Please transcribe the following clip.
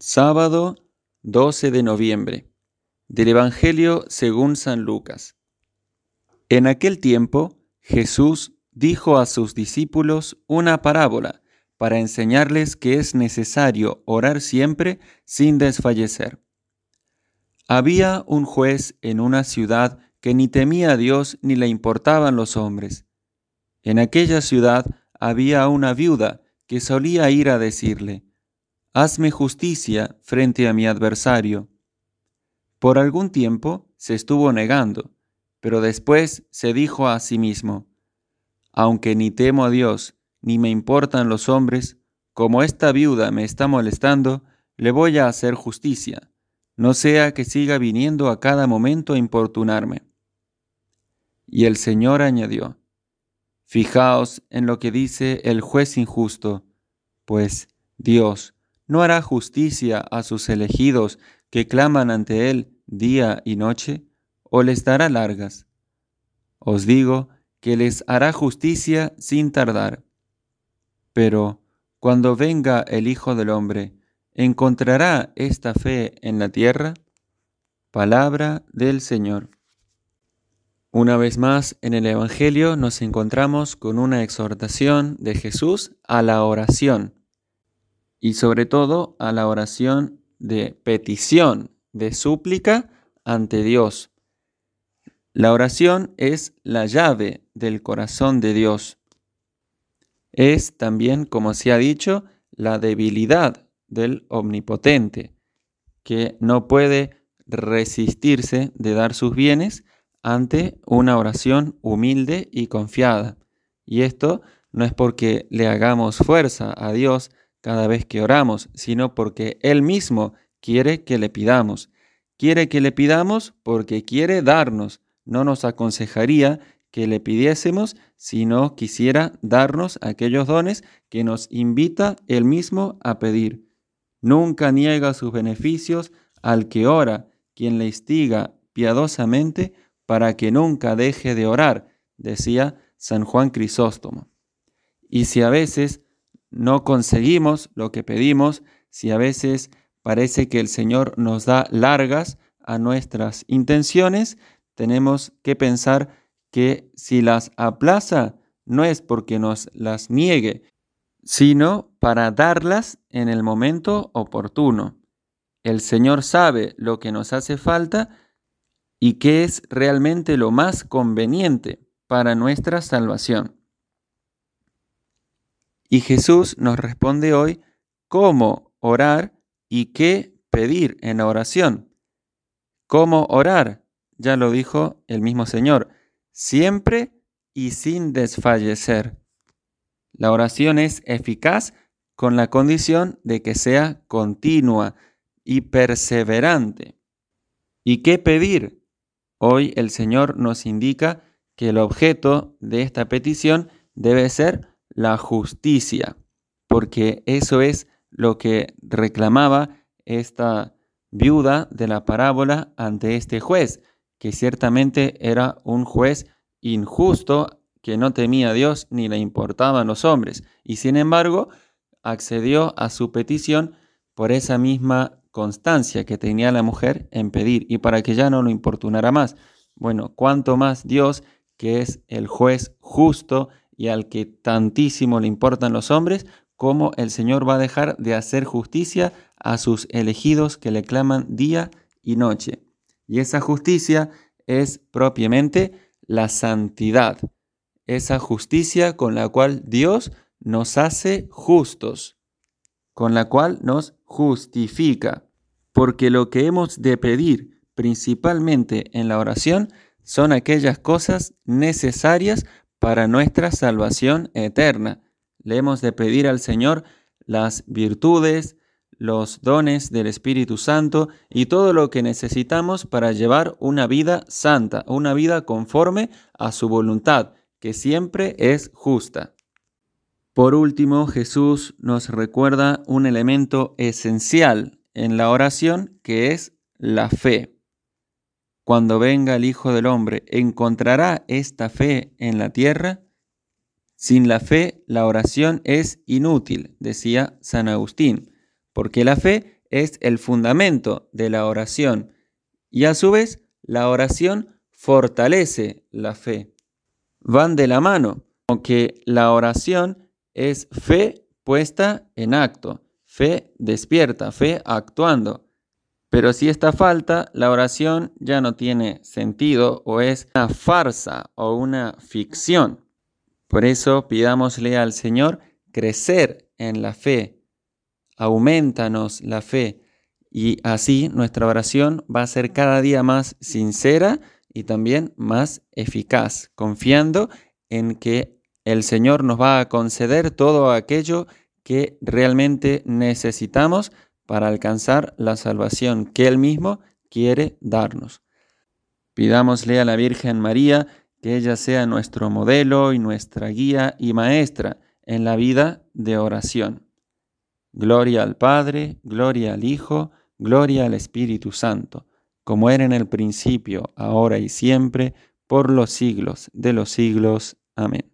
Sábado 12 de noviembre del Evangelio según San Lucas. En aquel tiempo Jesús dijo a sus discípulos una parábola para enseñarles que es necesario orar siempre sin desfallecer. Había un juez en una ciudad que ni temía a Dios ni le importaban los hombres. En aquella ciudad había una viuda que solía ir a decirle, hazme justicia frente a mi adversario. Por algún tiempo se estuvo negando, pero después se dijo a sí mismo, aunque ni temo a Dios, ni me importan los hombres, como esta viuda me está molestando, le voy a hacer justicia, no sea que siga viniendo a cada momento a importunarme. Y el Señor añadió, Fijaos en lo que dice el juez injusto, pues Dios ¿No hará justicia a sus elegidos que claman ante Él día y noche? ¿O les dará largas? Os digo que les hará justicia sin tardar. Pero cuando venga el Hijo del Hombre, ¿encontrará esta fe en la tierra? Palabra del Señor. Una vez más en el Evangelio nos encontramos con una exhortación de Jesús a la oración y sobre todo a la oración de petición, de súplica ante Dios. La oración es la llave del corazón de Dios. Es también, como se ha dicho, la debilidad del omnipotente, que no puede resistirse de dar sus bienes ante una oración humilde y confiada. Y esto no es porque le hagamos fuerza a Dios, cada vez que oramos, sino porque Él mismo quiere que le pidamos. Quiere que le pidamos porque quiere darnos. No nos aconsejaría que le pidiésemos si no quisiera darnos aquellos dones que nos invita Él mismo a pedir. Nunca niega sus beneficios al que ora, quien le instiga piadosamente para que nunca deje de orar, decía San Juan Crisóstomo. Y si a veces no conseguimos lo que pedimos, si a veces parece que el Señor nos da largas a nuestras intenciones, tenemos que pensar que si las aplaza, no es porque nos las niegue, sino para darlas en el momento oportuno. El Señor sabe lo que nos hace falta y qué es realmente lo más conveniente para nuestra salvación. Y Jesús nos responde hoy cómo orar y qué pedir en la oración. ¿Cómo orar? Ya lo dijo el mismo Señor, siempre y sin desfallecer. La oración es eficaz con la condición de que sea continua y perseverante. ¿Y qué pedir? Hoy el Señor nos indica que el objeto de esta petición debe ser la justicia, porque eso es lo que reclamaba esta viuda de la parábola ante este juez, que ciertamente era un juez injusto que no temía a Dios ni le importaban los hombres, y sin embargo accedió a su petición por esa misma constancia que tenía la mujer en pedir y para que ya no lo importunara más. Bueno, cuanto más Dios, que es el juez justo y al que tantísimo le importan los hombres, como el Señor va a dejar de hacer justicia a sus elegidos que le claman día y noche. Y esa justicia es propiamente la santidad, esa justicia con la cual Dios nos hace justos, con la cual nos justifica, porque lo que hemos de pedir principalmente en la oración son aquellas cosas necesarias para nuestra salvación eterna. Le hemos de pedir al Señor las virtudes, los dones del Espíritu Santo y todo lo que necesitamos para llevar una vida santa, una vida conforme a su voluntad, que siempre es justa. Por último, Jesús nos recuerda un elemento esencial en la oración que es la fe cuando venga el Hijo del Hombre, ¿encontrará esta fe en la tierra? Sin la fe, la oración es inútil, decía San Agustín, porque la fe es el fundamento de la oración y a su vez la oración fortalece la fe. Van de la mano, aunque la oración es fe puesta en acto, fe despierta, fe actuando. Pero si esta falta, la oración ya no tiene sentido o es una farsa o una ficción. Por eso pidámosle al Señor crecer en la fe, aumentanos la fe y así nuestra oración va a ser cada día más sincera y también más eficaz, confiando en que el Señor nos va a conceder todo aquello que realmente necesitamos para alcanzar la salvación que Él mismo quiere darnos. Pidámosle a la Virgen María que ella sea nuestro modelo y nuestra guía y maestra en la vida de oración. Gloria al Padre, gloria al Hijo, gloria al Espíritu Santo, como era en el principio, ahora y siempre, por los siglos de los siglos. Amén.